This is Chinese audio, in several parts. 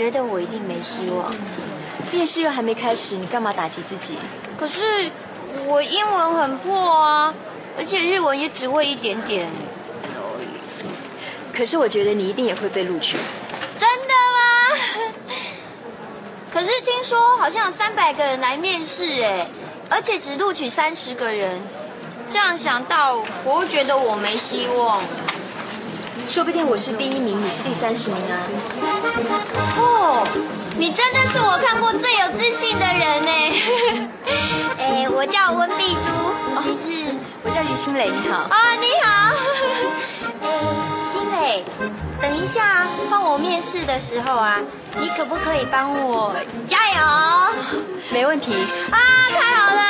觉得我一定没希望。面试又还没开始，你干嘛打击自己？可是我英文很破啊，而且日文也只会一点点。可是我觉得你一定也会被录取。真的吗？可是听说好像有三百个人来面试哎，而且只录取三十个人。这样想到，我会觉得我没希望。说不定我是第一名，你是第三十名啊。哦，你真的是我看过最有自信的人呢。哎，我叫温碧珠，你是？我叫于心磊，你好。啊，你好。哎，新磊，等一下换我面试的时候啊，你可不可以帮我加油？没问题。啊，太好了！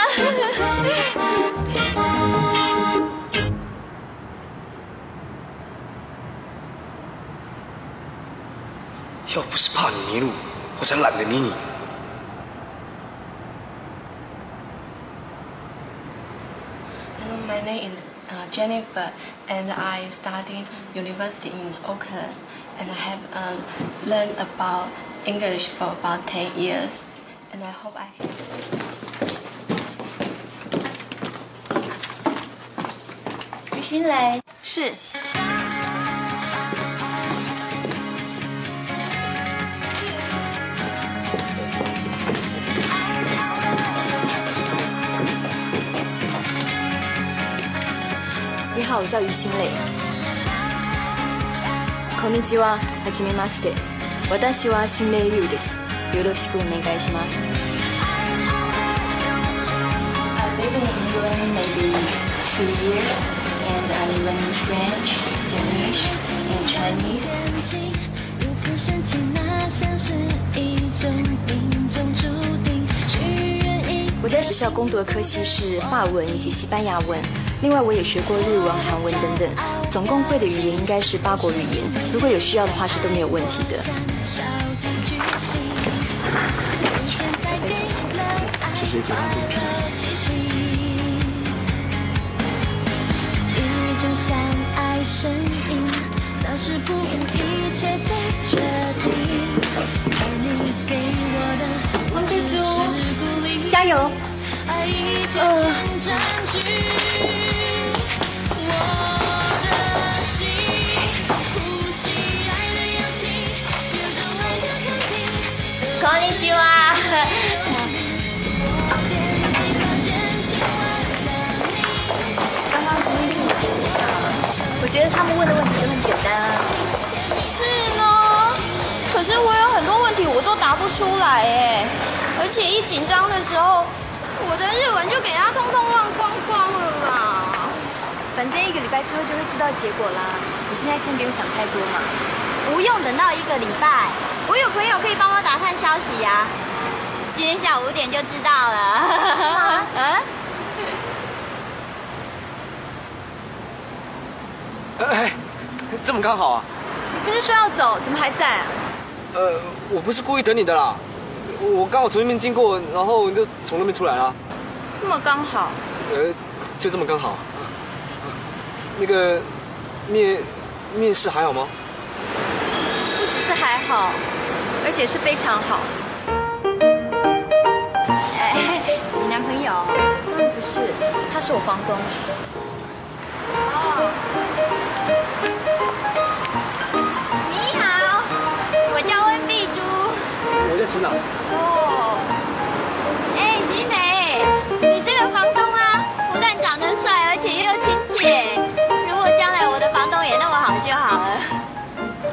要不是怕你迷路，我才懒得理你。 Hello, my name is uh, Jennifer, and I studied university in Auckland, and I have uh, learned about English for about 10 years, and I hope I can. 于心磊，是。 好，我叫于心磊。こんにちは、はじめまして。私は心霊優です。よろしくお願いします。I live in England maybe two years, and I'm learning French, Spanish, and Chinese. 如此神奇，那像是一种命中注定。许愿一我在学校攻读的科系是法文以及西班牙文， 另外我也学过日文、韩文等等，总共会的语言应该是八国语言。如果有需要的话，是都没有问题的。直接给他录取。一种相爱声音，那是不顾一切的决定。而你给我的不只是鼓励，加油！爱已渐渐占据我的心，呼吸爱的氧气，有种爱的肯定。こんにちは。刚刚不会是你觉得我觉得他们问的问题都很简单啊。是呢，可 可是我有很多问题我都答不出来哎，而且一紧张的时候， 我的日文就给他通通忘光光了啦。反正一个礼拜之后就会知道结果啦。你现在先不用想太多嘛。不用等到一个礼拜，我有朋友可以帮我打探消息呀、今天下午五点就知道了。是吗？嗯。哎，这么刚好啊？你不是说要走，怎么还在啊？呃，我不是故意等你的啦，我刚好从那边经过，然后就从那边出来了。这么刚好。呃，就这么刚好。那个面面试还好吗？不只是还好，而且是非常好。哎，你男朋友？不是，他是我房东。哦。你好，我叫温碧珠。我叫陈朗。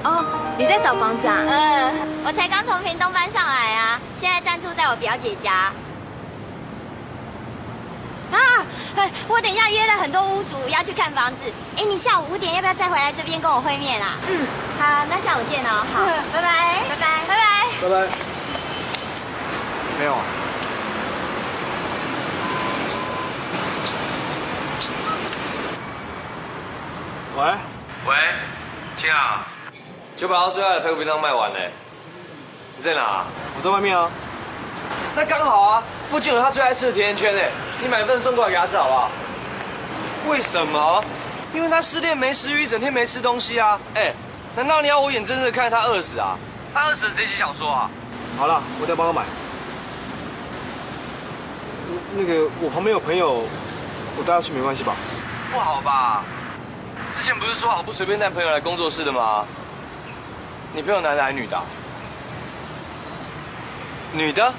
哦，你在找房子啊？嗯，我才刚从屏东搬上来啊，现在暂住在我表姐家。啊，哎我等一下约了很多屋主要去看房子。哎，你下午五点要不要再回来这边跟我会面啊？嗯，好，那下午见哦。好，拜拜，拜拜，拜拜。拜拜。没有啊。喂，喂，亲啊，九百号最爱的排骨便当卖完嘞，你在哪？我在外面啊。那刚好啊，附近有他最爱吃的甜甜圈哎，你买份送过来给他吃好不好？为什么？因为他失恋没食欲，一整天没吃东西啊。哎，难道你要我眼睁睁的看着他饿死啊？他饿死谁写小说啊？好了，我再帮他买。那个，我旁边有朋友，我带他去没关系吧？不好吧？之前不是说好不随便带朋友来工作室的吗？你朋友男的还是女的？女的？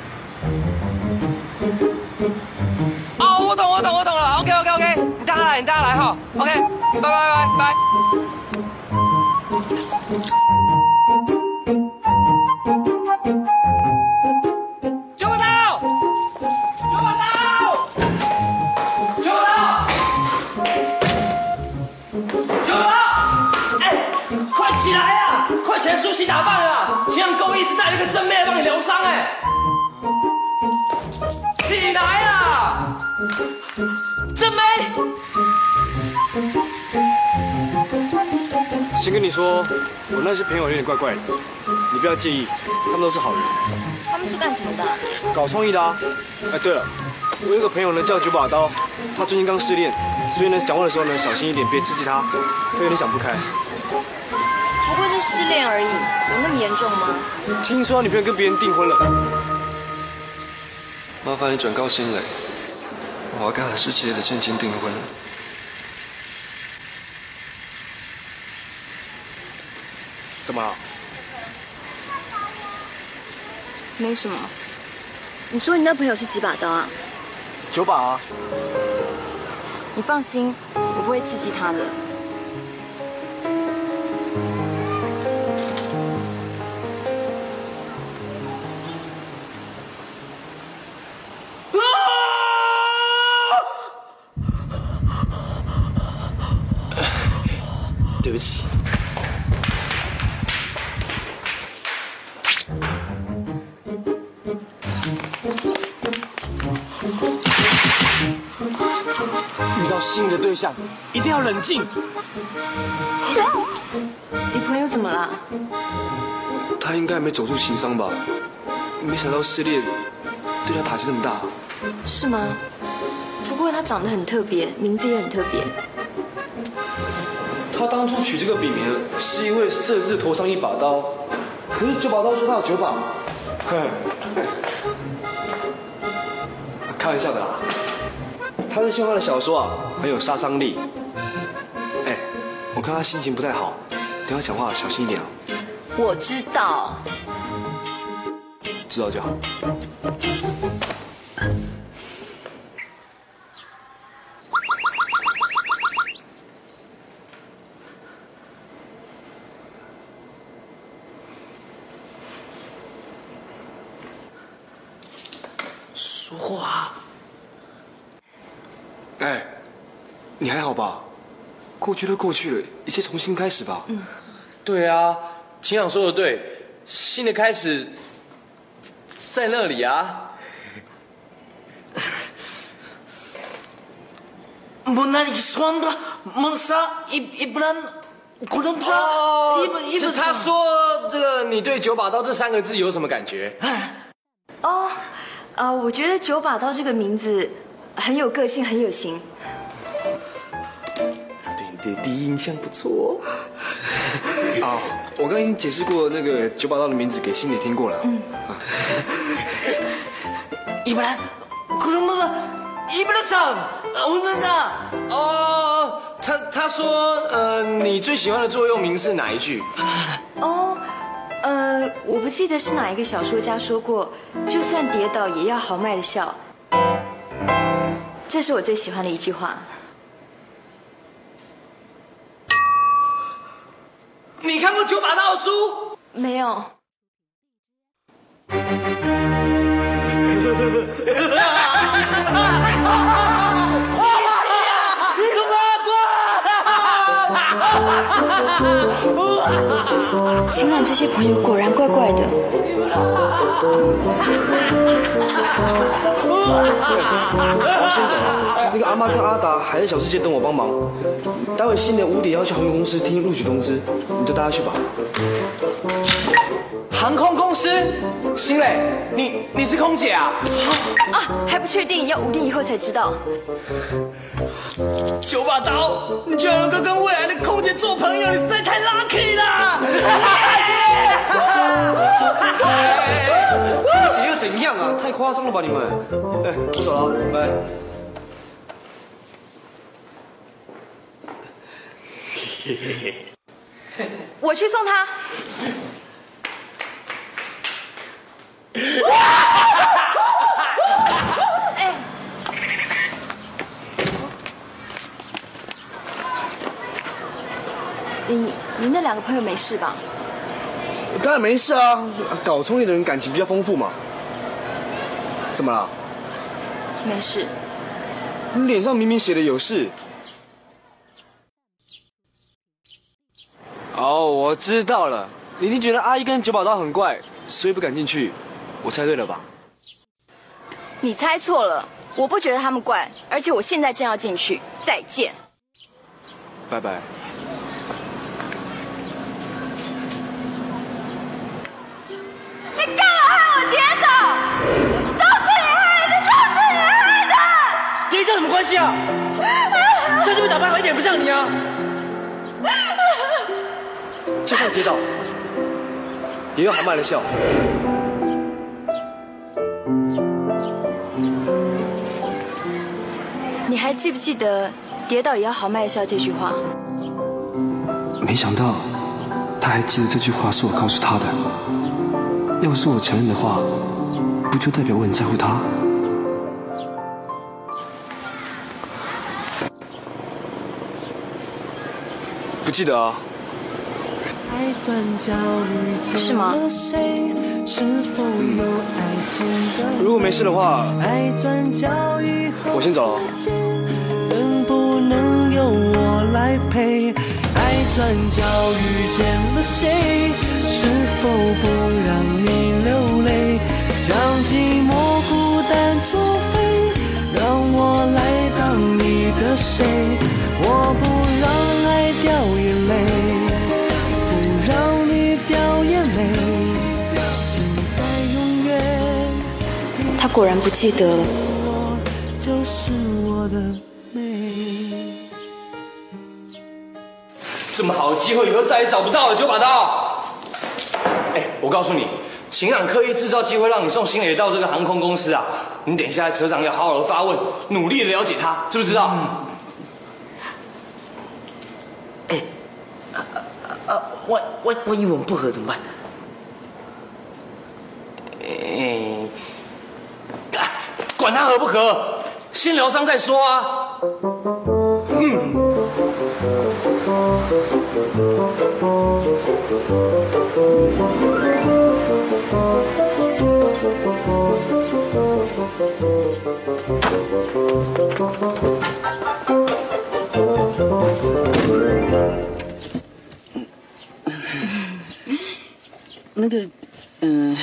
哦，我懂，我懂，我懂了。OK OK OK，你带他来，你带他来哈。OK，拜拜拜拜梳洗打扮啊！秦阳公益是带了一个正妹来帮你疗伤哎。起来啦！正妹。先跟你说，我那些朋友有点怪怪的，你不要介意，他们都是好人，他们是干什么的？搞创意的啊。哎，对了，我有一个朋友呢叫九把刀，他最近刚失恋，所以呢讲话的时候呢小心一点，别刺激他，他有点想不开。不过是失恋而已，有那么严重吗？听说他女朋友跟别人订婚了，麻烦你转告新磊，我要跟韩世杰的千金订婚。怎么了？没什么。你说你那朋友是几把刀啊？九把啊。你放心，我不会刺激他的。冷静。你朋友怎么了？他应该没走出情伤吧？没想到失恋对他打击这么大。是吗？不过他长得很特别，名字也很特别。他当初取这个笔名是因为设置头上一把刀，可是九把刀说他有九把。开玩笑的啦。他是希望他的小说啊很有杀伤力。他心情不太好等他讲话小心一点啊。我知道。知道就好。说话哎你还好吧？过去都过去了，一切重新开始吧。嗯，对啊，秦朗说的对，新的开始在那里啊。莫那里说完了，莫啥一一本古龙刀，一一本。是他说这个，你对“九把刀”这三个字有什么感觉？哦，呃，我觉得“九把刀”这个名字很有个性，很有型。第一印象不错哦。好，我刚已经解释过那个九把刀的名字给心里听过了。嗯。伊布拉，古龙哥哥，伊布拉桑，温站长。哦，他他说，呃，你最喜欢的座右铭是哪一句？哦，呃，我不记得是哪一个小说家说过，就算跌倒，也要豪迈的笑。这是我最喜欢的一句话。你看过九把刀的书？没有，今晚这些朋友果然怪怪的。我先走了。那个阿妈跟阿达还在小世界等我帮忙。待会新年五点要去航空公司听录取通知，你就带他去吧。航空公司，新磊，你你是空姐啊？啊，还不确定，要五点以后才知道。九把刀，你居然能够跟未来的空姐做朋友，你实在太 lucky 了！空姐又怎样啊？太夸张了吧你们！哎，我走了，拜。我去送他。哎，你你那两个朋友没事吧？当然没事啊，搞聪明的人感情比较丰富嘛。怎么了？没事。你脸上明明写的有事。哦，我知道了，你一定觉得阿姨跟九把刀很怪，所以不敢进去。我猜对了吧？你猜错了，我不觉得他们怪，而且我现在正要进去。再见。拜拜。你干嘛害我跌倒？都是你害的，都是你害的！跌倒有什么关系啊？这就会打扮好一点，不像你啊。就算跌倒，也要豪迈的笑。你还记不记得“跌倒也要豪迈一笑”这句话？没想到，他还记得这句话是我告诉他的。要是我承认的话，不就代表我很在乎他？不记得啊？是吗？如果没事的话，我先走了。能不能由我来陪？爱转角遇见了谁？是否不让你流泪？将寂寞孤单作废，让我来当你的谁？我不果然不记得了。我就是我的美。这么好的机会，以后再也找不到了，九把刀。哎，我告诉你，秦朗刻意制造机会让你送新磊到这个航空公司啊！你等一下在车上要好好的发问，努力的了解他，知不知道？哎呃，万万万一我们不合怎么办？哎，啊管他合不合，先疗伤再说啊！嗯，那个，嗯。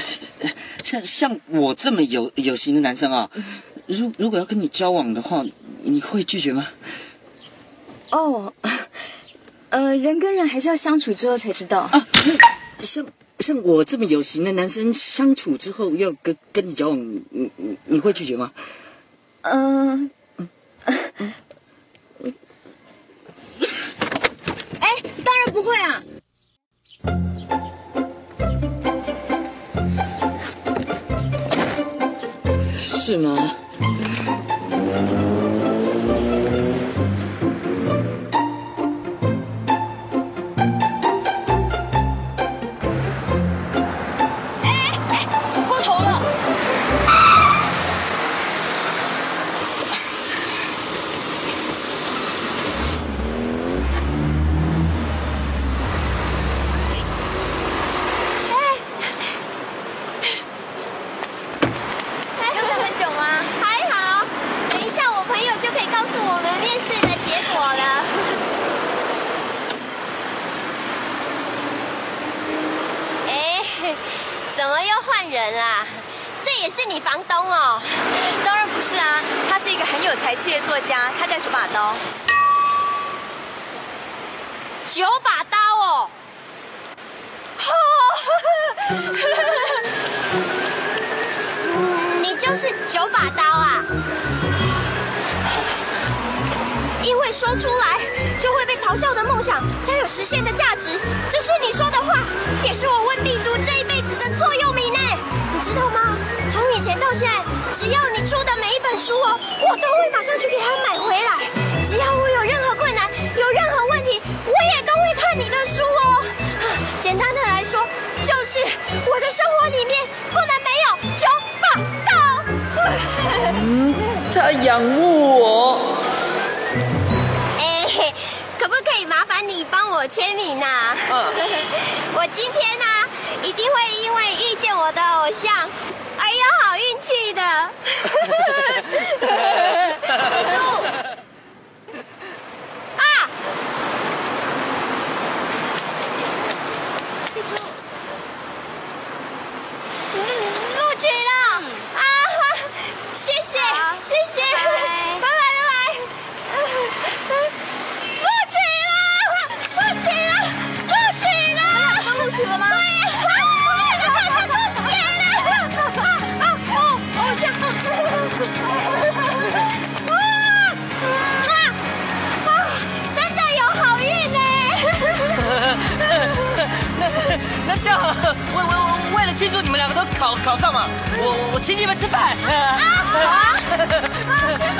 像像我这么有有型的男生啊，如如果要跟你交往的话，你会拒绝吗？哦，呃，人跟人还是要相处之后才知道。啊，像像我这么有型的男生，相处之后要跟跟你交往，你你你会拒绝吗？嗯、哎，是现在，只要你出的每一本书哦，我都会马上去给他买回来。只要我有任何困难，有任何问题，我也都会看你的书哦。啊简单的来说，就是我的生活里面不能没有九把刀。他仰慕我。哎，可不可以麻烦你帮我签名呐、我今天呢、一定会因为遇见我的偶像而有好运气的。记住啊！记住，录取了、啊！谢谢，谢谢，拜拜拜拜。那这样，为为为了庆祝你们两个都考考上嘛，我我请你们吃饭。啊好啊，吃饭。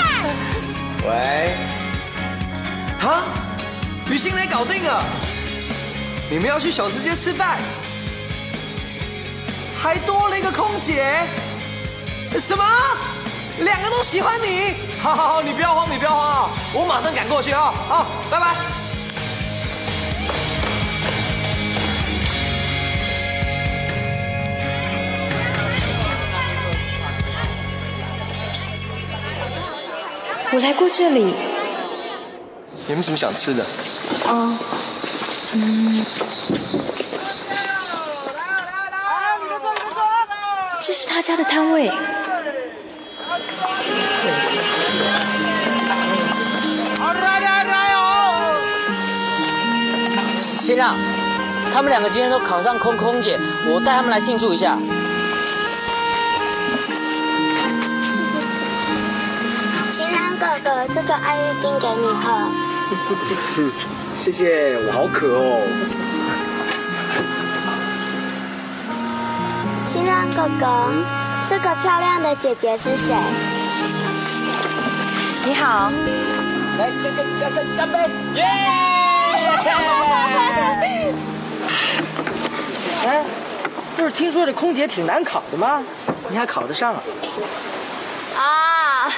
喂，啊，雨欣来搞定了，你们要去小吃街吃饭，还多了一个空姐，什么？两个都喜欢你？好好好，你不要慌，你不要慌啊，我马上赶过去啊，好，拜拜。我来过这里，有没有什么想吃的？哦，嗯，这是他家的摊位。新亮，他们两个今天都考上空空姐，我带他们来庆祝一下。这个艾叶冰给你喝。谢谢，我好渴哦。新浪哥哥，这个漂亮的姐姐是谁？你好，来，干干干干干杯！耶！哎，不是听说这空姐挺难考的吗？你还考得上啊？啊，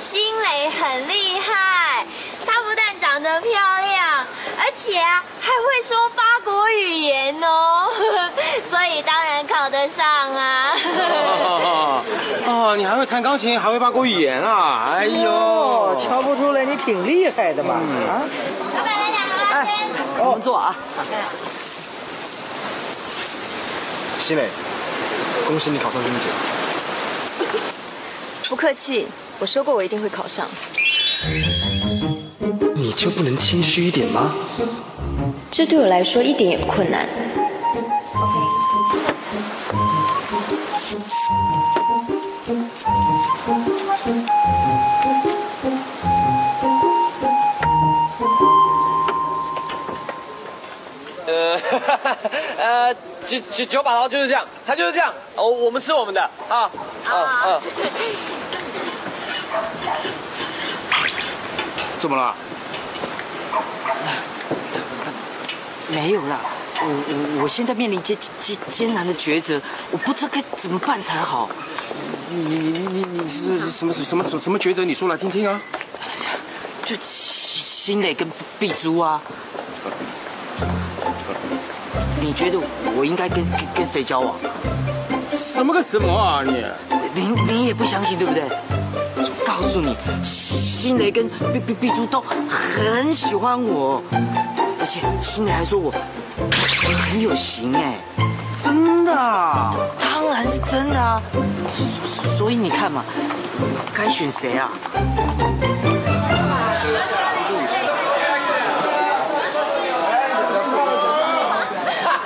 新蕾很厉害，她不但长得漂亮，而且啊还会说八国语言哦，所以当然考得上啊。哦，你还会弹钢琴，还会八国语言啊？哎呦，瞧不出来你挺厉害的嘛！啊，老板来两哎，我们坐啊。新磊，恭喜你考上军警。不客气，我说过我一定会考上。你就不能谦虚一点吗？这对我来说一点也不困难。呃，呃，九九九把刀就是这样，他就是这样。哦，我们吃我们的啊，啊啊。怎么了？没有啦，我我我现在面临艰艰艰难的抉择，我不知道该怎么办才好。你你你你你是是什么什么什么什么抉择？你说来听听啊。就新新磊跟碧珠啊，你觉得我应该跟跟跟谁交往？什么个什么啊你？你你也不相信对不对？我告诉你，新雷跟碧碧碧珠都很喜欢我，而且新雷还说我很有型哎，真的啊？当然是真的啊，所所以你看嘛，该选谁啊？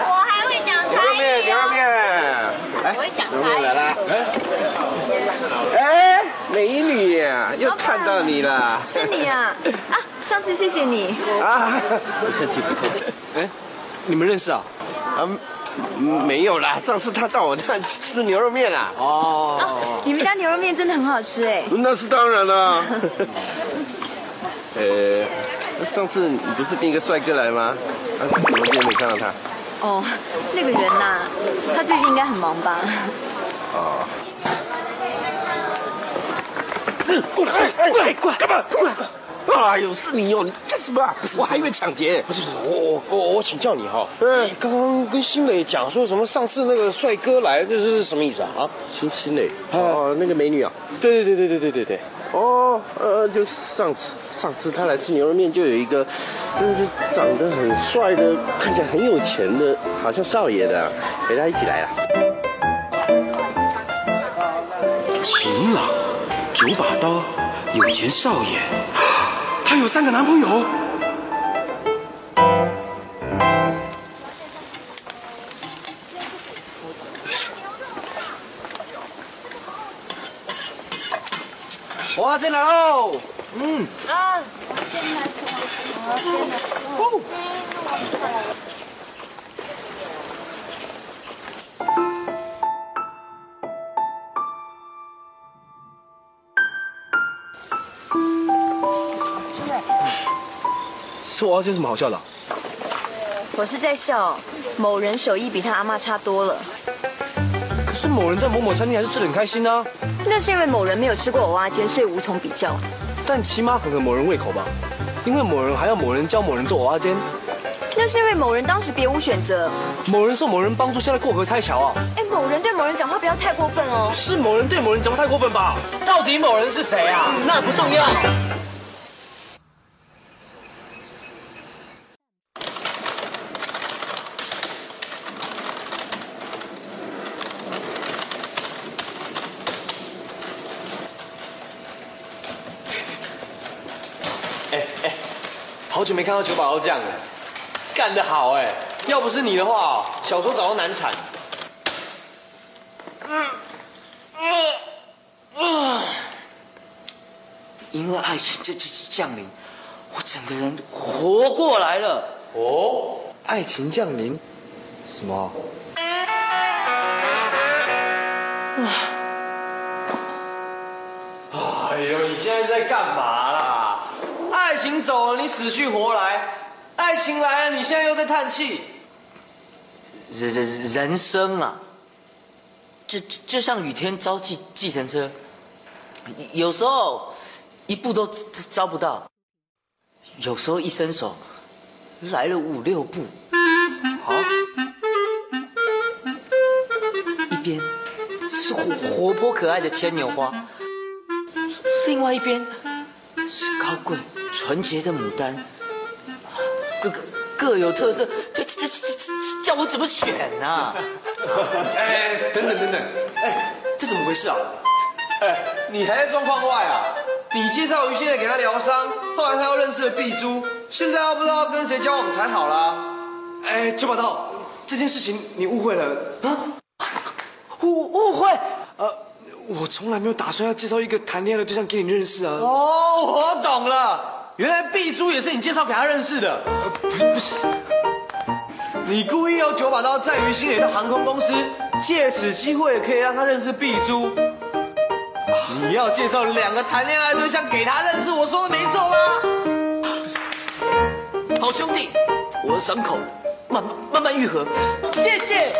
我还会讲牛肉面，牛肉面，牛肉面来了。哎，美女，又看到你了。是你啊！啊，上次谢谢你。啊，不客气，不客气。哎，你们认识啊？啊，没有啦，上次他到我那吃牛肉面啦。哦，你们家牛肉面真的很好吃哎。那是当然啦。呃，上次你不是跟一个帅哥来吗？啊，怎么今天没看到他？哦，那个人呐、他最近应该很忙吧？啊。过来，过来，过来，干嘛？过来，过来。哎呦，是你哦！你干什么啊？不是，我还以为抢劫。不是，不是，我我我我请教你哈，你刚刚跟新磊讲说什么？上次那个帅哥来，这是什么意思啊？啊，新新磊哦，那个美女啊。对对对对对对对对。哦，呃，就上次上次他来吃牛肉面，就有一个，就是长得很帅的，看起来很有钱的，好像少爷的，陪他一起来了。晴朗，九把刀，有钱少爷，他有三个男朋友。哇，进来喽！嗯，啊，吃娃娃煎有什么好笑的啊、我是在笑某人手艺比他阿妈差多了。可是某人在某某餐厅还是吃的很开心啊。那是因为某人没有吃过蚵仔煎，所以无从比较。但起码合合某人胃口吧，因为某人还要某人教某人做蚵仔煎，那是因为某人当时别无选择。某人受某人帮助，现在过河拆桥啊。哎，某人对某人讲话不要太过分哦。是某人对某人讲话太过分吧？到底某人是谁啊？那不重要。哎哎，好久没看到九把刀酱了，干得好哎！要不是你的话，小说早就难产。因为爱情这这降临，我整个人活过来了。哦，爱情降临，什么？哎呦，你现在在干嘛？走了，你死去活来；爱情来了，你现在又在叹气。人人人生啊，就就像雨天招计计程车，有时候一步都招招不到，有时候一伸手来了五六步。好，一边是活活泼可爱的牵牛花，另外一边是高贵纯洁的牡丹，各各各有特色，这这这这这叫我怎么选啊？哎，等等等等，哎，这怎么回事啊？哎，你还在状况外啊？你介绍于心磊给他疗伤，后来他又认识了碧珠，现在又不知道跟谁交往才好啦。哎，九把刀，这件事情你误会了啊？误误会？呃，我从来没有打算要介绍一个谈恋爱的对象给你认识啊。哦，我懂了，原来碧珠也是你介绍给他认识的。不是不是，你故意用九把刀载于心磊的航空公司，借此机会可以让他认识碧珠。你要介绍两个谈恋爱的对象给他认识，我说的没错吗？好兄弟，我的伤口慢慢慢慢愈合，谢谢。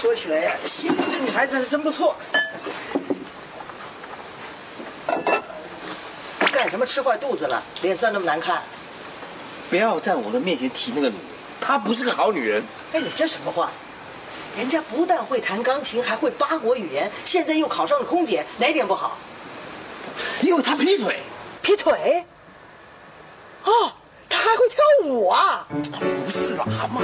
说起来呀，心仪的女孩子是真不错。干什么吃坏肚子了？脸色那么难看。不要在我的面前提那个女人，她不是个好女人。哎，你这什么话？人家不但会弹钢琴，还会八国语言，现在又考上了空姐，哪点不好？因为她劈腿。劈腿？哦，她还会跳舞啊？不是啦，阿妈？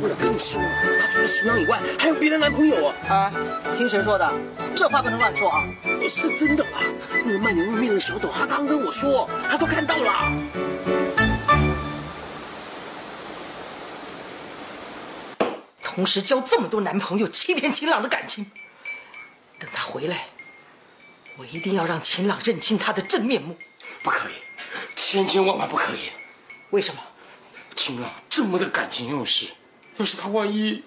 我跟你说，她除了新郎以外，还有别的男朋友啊！啊，听谁说的？这话不能乱说啊！是真的啦，那个卖牛肉面的小董，他刚跟我说，他都看到了。同时交这么多男朋友，欺骗秦朗的感情。等他回来，我一定要让秦朗认清他的真面目。不可以，千千万万不可以！为什么？秦朗这么的感情用事，要是他万一……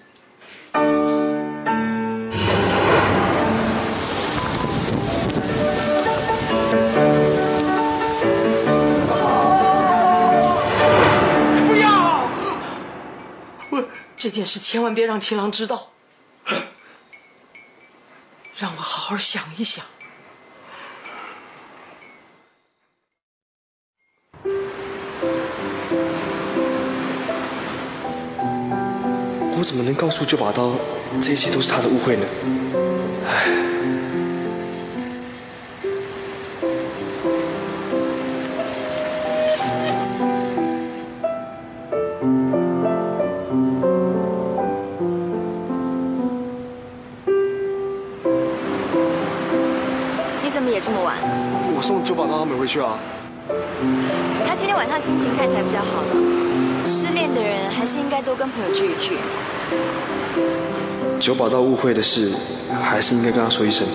不要！我这件事千万别让秦朗知道，让我好好想一想。怎么能告诉九把刀，这一切都是他的误会呢？唉。你怎么也这么晚？我送九把刀他们回去啊。他今天晚上心情看起来比较好了。失恋的人还是应该多跟朋友聚一聚。九保到误会的事，还是应该跟他说一声。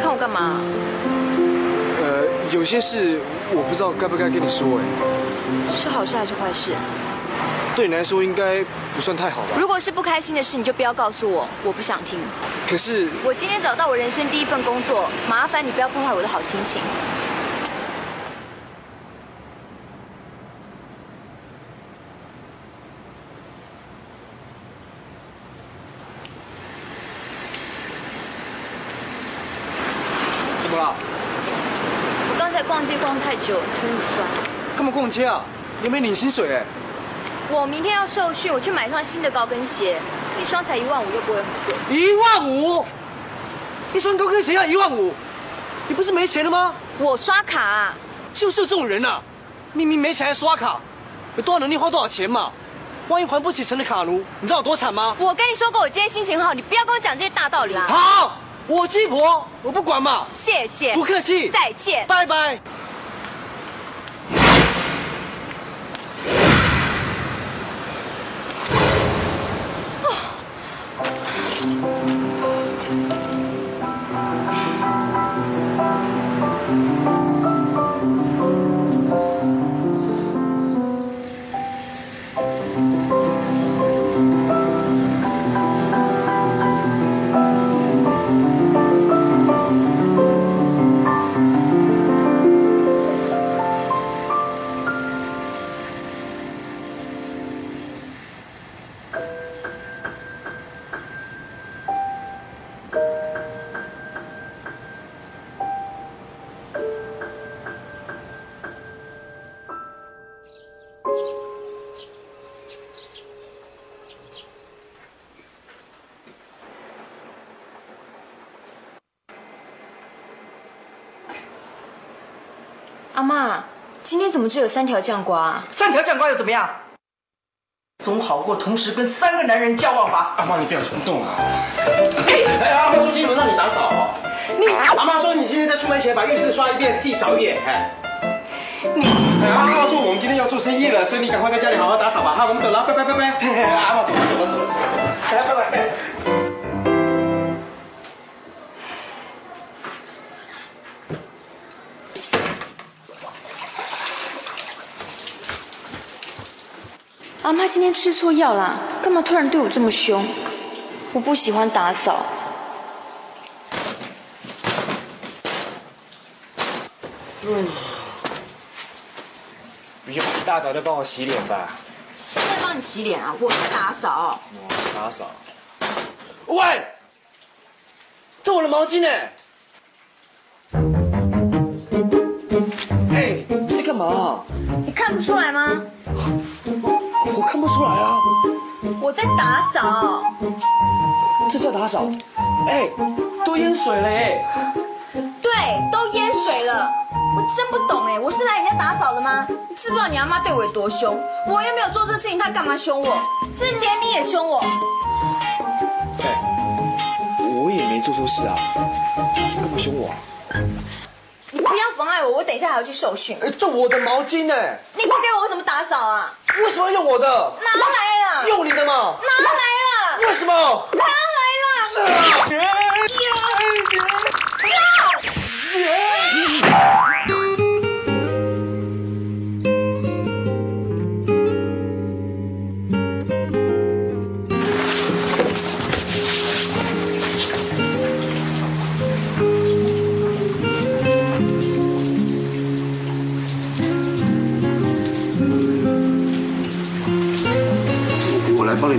看我干嘛？呃，有些事我不知道该不该跟你说哎。是好事还是坏事？对你来说应该不算太好吧？如果是不开心的事，你就不要告诉我，我不想听。可是我今天找到我人生第一份工作，麻烦你不要破坏我的好心情。怎么了？我刚才逛街逛太久，腿很酸。干嘛逛街啊？你没领薪水哎。我明天要受训，我去买一双新的高跟鞋，一双才一万五，又不会很贵。一万五？一双高跟鞋要一万五？你不是没钱了吗？我刷卡、啊。就是有这种人啊，明明没钱还刷卡，有多少能力花多少钱嘛？万一还不起成了卡奴，你知道我多惨吗？我跟你说过，我今天心情好，你不要跟我讲这些大道理啦。好，我鸡婆，我不管嘛。谢谢。不客气。再见。拜拜。妈，今天怎么只有三条酱瓜、啊？三条酱瓜又怎么样？总好过同时跟三个男人交往吧。阿妈，你不要冲动啊！哎，阿妈，朱金轮到你打扫哦。你阿妈说你今天在出门前把浴室刷一遍，地扫一遍。哎，你阿妈说我们今天要做生意了，所以你赶快在家里好好打扫吧。好，我们走了，拜拜拜拜。阿妈走了走了走了走了，来拜拜。阿妈今天吃错药啦，干嘛突然对我这么凶？我不喜欢打扫。嗯，不用，一大早就帮我洗脸吧。谁在帮你洗脸啊？我在打扫。我打扫。喂，这我的毛巾呢？哎，你在干嘛？你看不出来吗？出来啊。我在打扫。这叫打扫？哎，都淹水了哎。对，都淹水了。我真不懂哎，我是来人家打扫的吗？你知不知道你阿妈对我有多凶？我又没有做这事情，她干嘛凶我？是连你也凶我。哎，我也没做错事啊，你干嘛凶我啊？你不要妨碍我，我等一下还要去受训。哎，这我的毛巾呢？你不给我，我怎么打扫啊？为什么要用我的？拿来了。用你的嘛？拿来了。为什么？拿来了。是啊。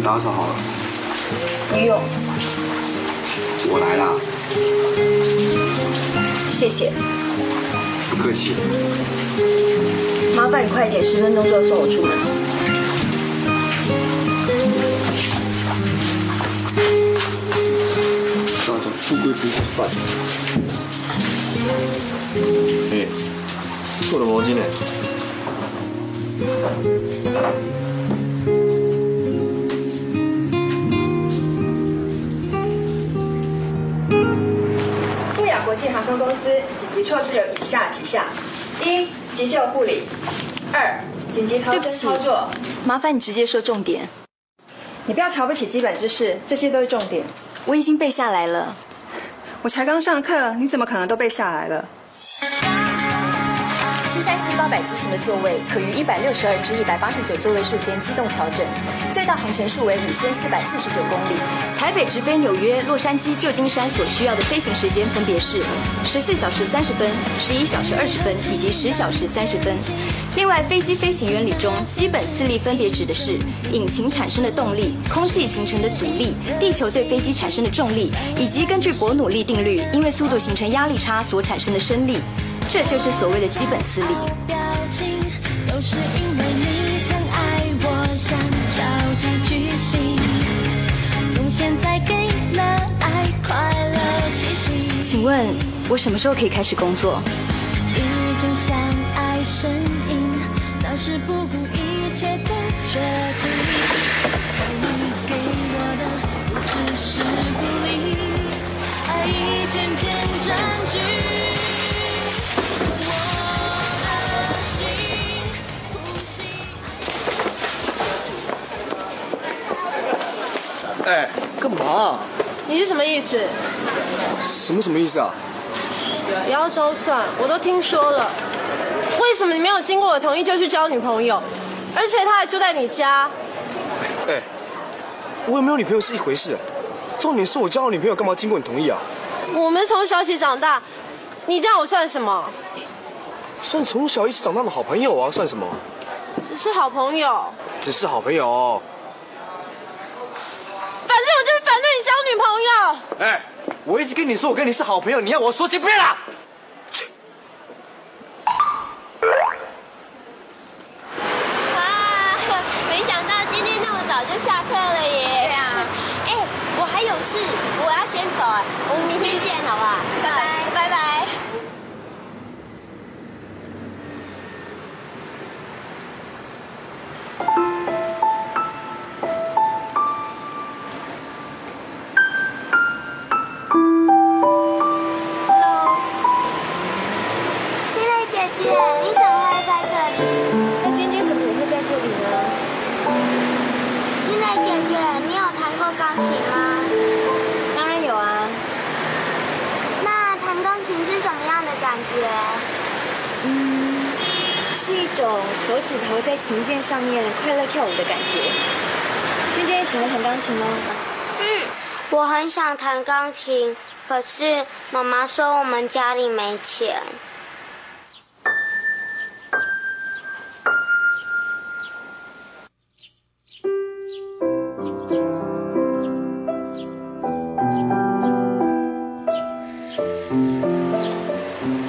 打扫好了。不用，我来啦，谢谢。不客气。麻烦你快一点，十分钟之后送我出门。算了，富贵不是算。哎，是我的毛巾呢。国际航空公司紧急措施有以下几项：一、急救护理；二、紧急逃生操作。麻烦你直接说重点。你不要瞧不起基本知识，这些都是重点。我已经背下来了。我才刚上课，你怎么可能都背下来了？七三七八百机型的座位可于一百六十二至一百八十九座位数间机动调整，最大航程数为五千四百四十九公里。台北直飞纽约、洛杉矶、旧金山所需要的飞行时间分别是十四小时三十分、十一小时二十分以及十小时三十分。另外，飞机飞行原理中基本四力分别指的是引擎产生的动力、空气形成的阻力、地球对飞机产生的重力，以及根据伯努利定律因为速度形成压力差所产生的升力。这就是所谓的基本私利。表情都是因为你曾爱我，想着急举行，从现在给了爱快乐气息。请问我什么时候可以开始工作？一阵哎，干嘛？你是什么意思？什么什么意思啊？要周算，我都听说了。为什么你没有经过我同意就去交女朋友？而且他还住在你家。哎，我有没有女朋友是一回事，重点是我交了女朋友，干嘛经过你同意啊？我们从小一起长大，你这样我算什么？算从小一起长大的好朋友啊，算什么？只是好朋友。只是好朋友。反正我就是反对你交女朋友。哎，我一直跟你说我跟你是好朋友，你要我说几遍啦？啊，没想到今天那么早就下课了耶！对啊，哎，我还有事，我要先走，我们明天见，好不好？拜拜，拜拜。喜欢弹钢琴吗？嗯，我很想弹钢琴，可是妈妈说我们家里没钱。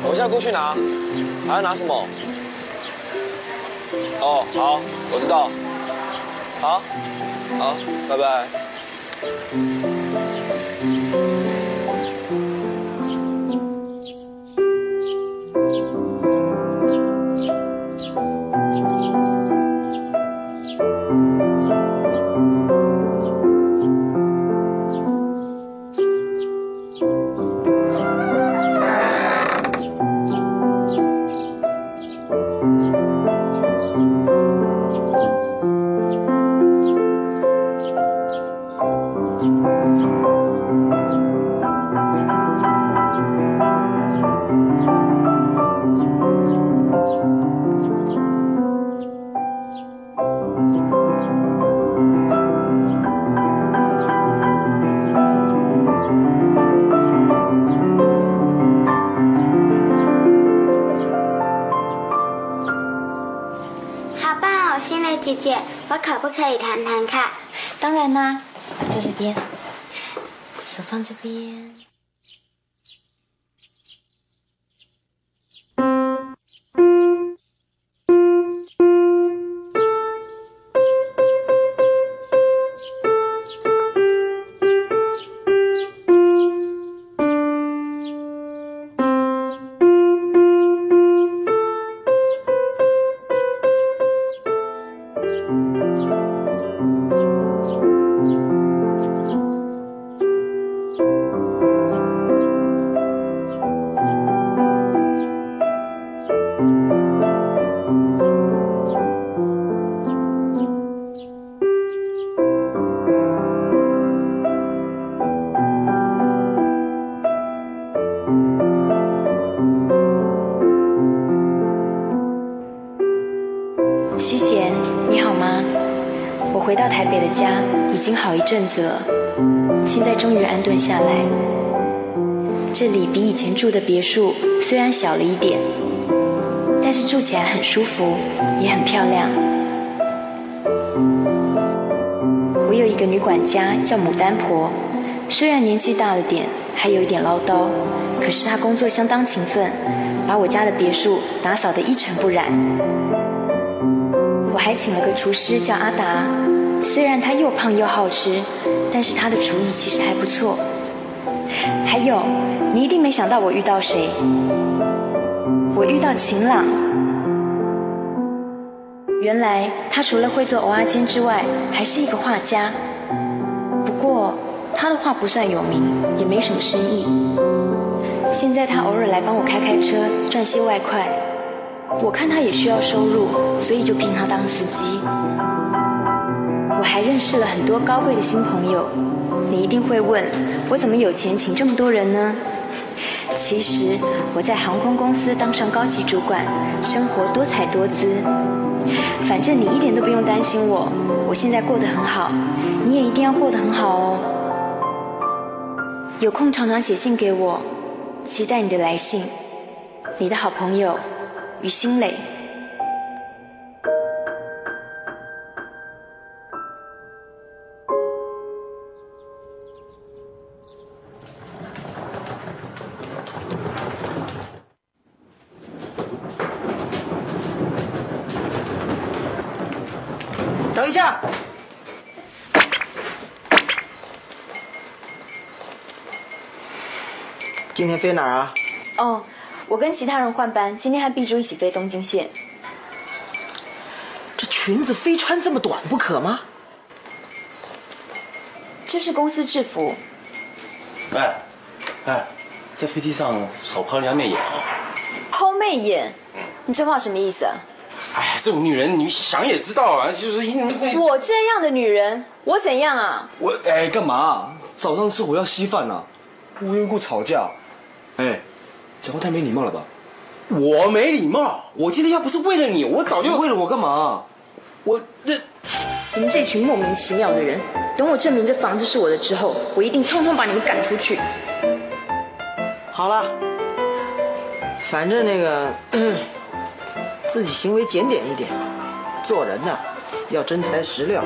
我现在过去拿，还要拿什么？哦，好，我知道。好，好，拜拜。可以谈谈看？当然啦，在这边，手放这边。西贤，你好吗？我回到台北的家已经好一阵子了，现在终于安顿下来。这里比以前住的别墅虽然小了一点，但是住起来很舒服，也很漂亮。我有一个女管家叫牡丹婆，虽然年纪大了点，还有一点唠叨，可是她工作相当勤奋，把我家的别墅打扫得一尘不染。还请了个厨师叫阿达，虽然他又胖又好吃，但是他的厨艺其实还不错。还有，你一定没想到我遇到谁？我遇到晴朗。原来他除了会做蚵仔煎之外，还是一个画家。不过他的画不算有名，也没什么生意。现在他偶尔来帮我开开车，赚些外快。我看他也需要收入，所以就聘他当司机。我还认识了很多高贵的新朋友。你一定会问，我怎么有钱请这么多人呢？其实我在航空公司当上高级主管，生活多彩多姿。反正你一点都不用担心我，我现在过得很好，你也一定要过得很好哦。有空常常写信给我，期待你的来信。你的好朋友。于心磊。等一下，今天飞哪儿啊？哦，我跟其他人换班，今天和碧珠一起飞东京线。这裙子非穿这么短不可吗？这是公司制服。哎，哎，在飞机上少抛人家媚眼啊！抛媚眼？你这话什么意思啊？哎，这种女人你想也知道啊，就是因我这样的女人，我怎样啊？我哎，干嘛？早上吃火药稀饭啊，无缘故吵架，哎，讲话太没礼貌了吧？我没礼貌，我今天要不是为了你，我早就为了我干嘛？我那你们这群莫名其妙的人，等我证明这房子是我的之后，我一定通通把你们赶出去。好了，反正那个 自己行为检点一点，做人呢要真材实料。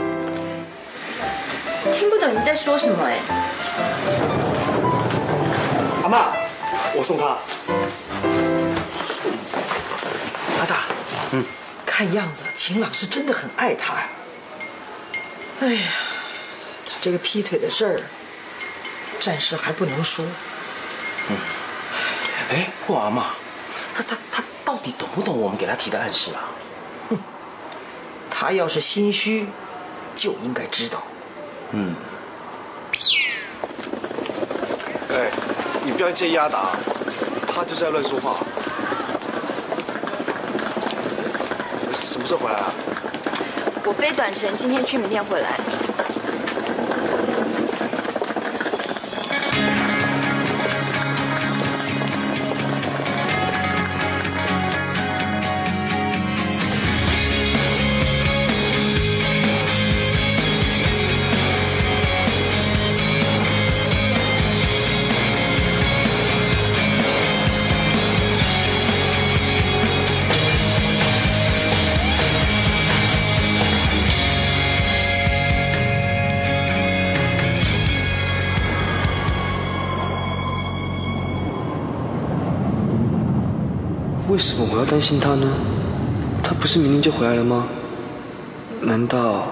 听不懂你在说什么哎。阿妈，我送他。阿大，嗯，看样子秦朗是真的很爱她呀。哎呀，他这个劈腿的事儿，暂时还不能说。嗯，哎，霍阿妈，他他他到底懂不懂我们给他提的暗示啊？哼，他要是心虚，就应该知道。嗯。哎，你不要介意阿达，他就是在乱说话。什么时候回来啊？我飞短程，今天去，明天回来。为什么我要担心他呢？他不是明天就回来了吗？难道？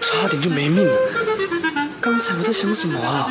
差点就没命了！刚才我在想什么啊？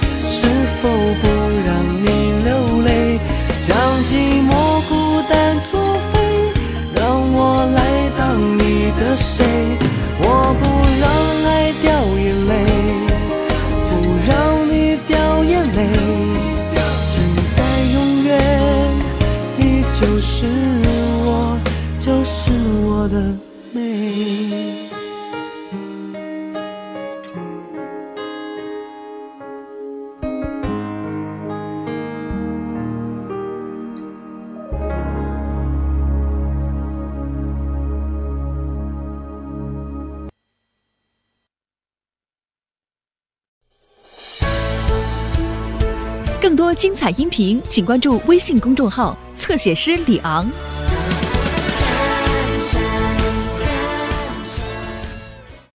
音频，请关注微信公众号“侧写师李昂”。